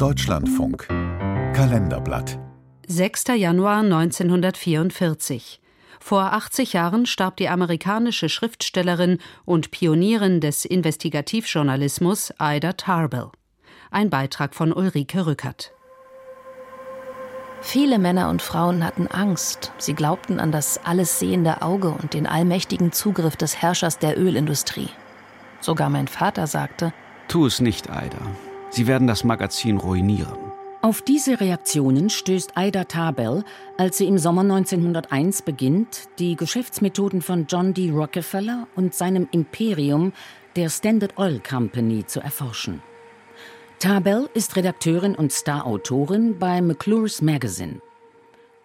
Deutschlandfunk Kalenderblatt 6. Januar 1944. Vor 80 Jahren starb die amerikanische Schriftstellerin und Pionierin des Investigativjournalismus Ida Tarbell. Ein Beitrag von Ulrike Rückert. Viele Männer und Frauen hatten Angst. Sie glaubten an das alles sehende Auge und den allmächtigen Zugriff des Herrschers der Ölindustrie. Sogar mein Vater sagte, Tu es nicht, Ida. Sie werden das Magazin ruinieren. Auf diese Reaktionen stößt Ida Tarbell, als sie im Sommer 1901 beginnt, die Geschäftsmethoden von John D. Rockefeller und seinem Imperium, der Standard Oil Company, zu erforschen. Tarbell ist Redakteurin und Starautorin bei McClure's Magazine.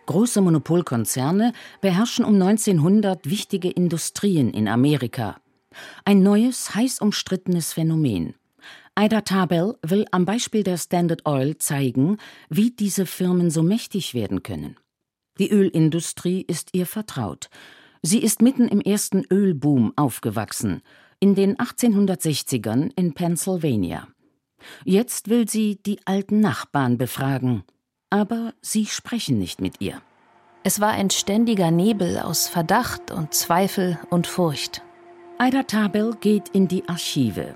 Große Monopolkonzerne beherrschen um 1900 wichtige Industrien in Amerika. Ein neues, heiß umstrittenes Phänomen. Ida Tabel will am Beispiel der Standard Oil zeigen, wie diese Firmen so mächtig werden können. Die Ölindustrie ist ihr vertraut. Sie ist mitten im ersten Ölboom aufgewachsen, in den 1860ern in Pennsylvania. Jetzt will sie die alten Nachbarn befragen, aber sie sprechen nicht mit ihr. Es war ein ständiger Nebel aus Verdacht und Zweifel und Furcht. Ida Tabel geht in die Archive,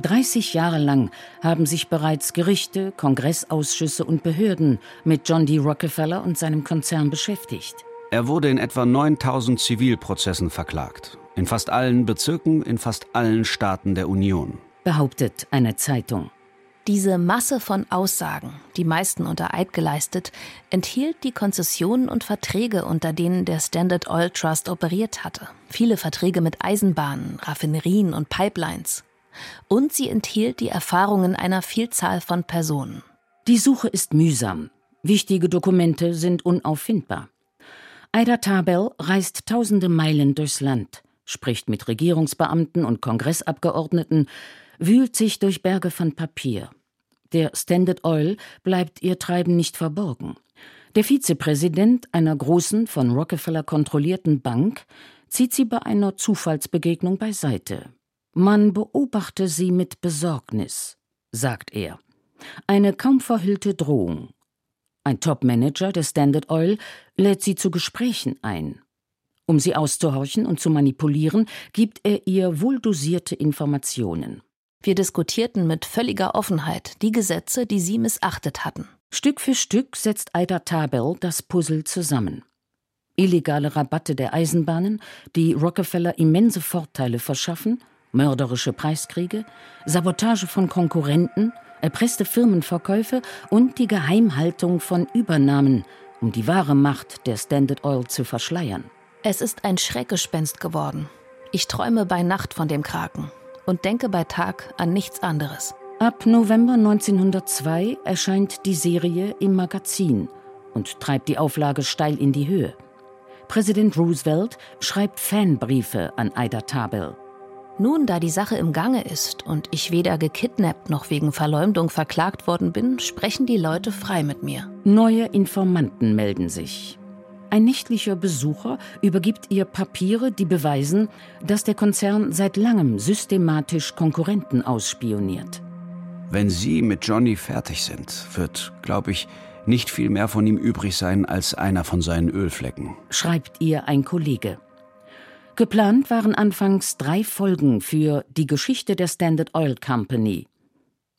30 Jahre lang haben sich bereits Gerichte, Kongressausschüsse und Behörden mit John D. Rockefeller und seinem Konzern beschäftigt. Er wurde in etwa 9000 Zivilprozessen verklagt. In fast allen Bezirken, in fast allen Staaten der Union. Behauptet eine Zeitung. Diese Masse von Aussagen, die meisten unter Eid geleistet, enthielt die Konzessionen und Verträge, unter denen der Standard Oil Trust operiert hatte. Viele Verträge mit Eisenbahnen, Raffinerien und Pipelines und sie enthielt die Erfahrungen einer Vielzahl von Personen. Die Suche ist mühsam. Wichtige Dokumente sind unauffindbar. Ida Tabel reist tausende Meilen durchs Land, spricht mit Regierungsbeamten und Kongressabgeordneten, wühlt sich durch Berge von Papier. Der Standard Oil bleibt ihr Treiben nicht verborgen. Der Vizepräsident einer großen, von Rockefeller kontrollierten Bank zieht sie bei einer Zufallsbegegnung beiseite. Man beobachte sie mit Besorgnis, sagt er. Eine kaum verhüllte Drohung. Ein Top-Manager der Standard Oil lädt sie zu Gesprächen ein. Um sie auszuhorchen und zu manipulieren, gibt er ihr wohldosierte Informationen. Wir diskutierten mit völliger Offenheit die Gesetze, die sie missachtet hatten. Stück für Stück setzt Ida Tabel das Puzzle zusammen. Illegale Rabatte der Eisenbahnen, die Rockefeller immense Vorteile verschaffen, mörderische Preiskriege, Sabotage von Konkurrenten, erpresste Firmenverkäufe und die Geheimhaltung von Übernahmen, um die wahre Macht der Standard Oil zu verschleiern. Es ist ein Schreckgespenst geworden. Ich träume bei Nacht von dem Kraken und denke bei Tag an nichts anderes. Ab November 1902 erscheint die Serie im Magazin und treibt die Auflage steil in die Höhe. Präsident Roosevelt schreibt Fanbriefe an Ida Tabel. Nun, da die Sache im Gange ist und ich weder gekidnappt noch wegen Verleumdung verklagt worden bin, sprechen die Leute frei mit mir. Neue Informanten melden sich. Ein nächtlicher Besucher übergibt ihr Papiere, die beweisen, dass der Konzern seit langem systematisch Konkurrenten ausspioniert. Wenn Sie mit Johnny fertig sind, wird, glaube ich, nicht viel mehr von ihm übrig sein als einer von seinen Ölflecken, schreibt ihr ein Kollege. Geplant waren anfangs drei Folgen für die Geschichte der Standard Oil Company.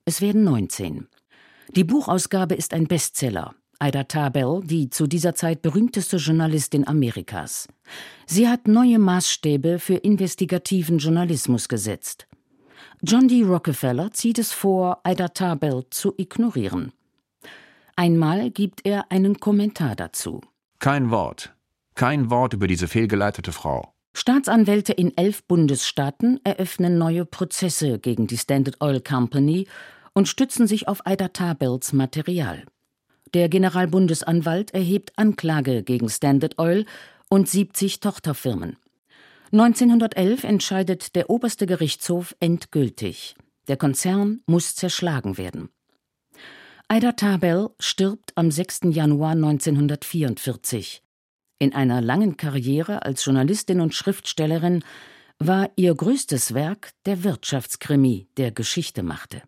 Es werden 19. Die Buchausgabe ist ein Bestseller. Ida Tabel, die zu dieser Zeit berühmteste Journalistin Amerikas. Sie hat neue Maßstäbe für investigativen Journalismus gesetzt. John D. Rockefeller zieht es vor, Ida Tabel zu ignorieren. Einmal gibt er einen Kommentar dazu. Kein Wort. Kein Wort über diese fehlgeleitete Frau. Staatsanwälte in elf Bundesstaaten eröffnen neue Prozesse gegen die Standard Oil Company und stützen sich auf Ida Tabels Material. Der Generalbundesanwalt erhebt Anklage gegen Standard Oil und 70 Tochterfirmen. 1911 entscheidet der oberste Gerichtshof endgültig. Der Konzern muss zerschlagen werden. Ida Tabel stirbt am 6. Januar 1944. In einer langen Karriere als Journalistin und Schriftstellerin war ihr größtes Werk der Wirtschaftskrimi, der Geschichte machte.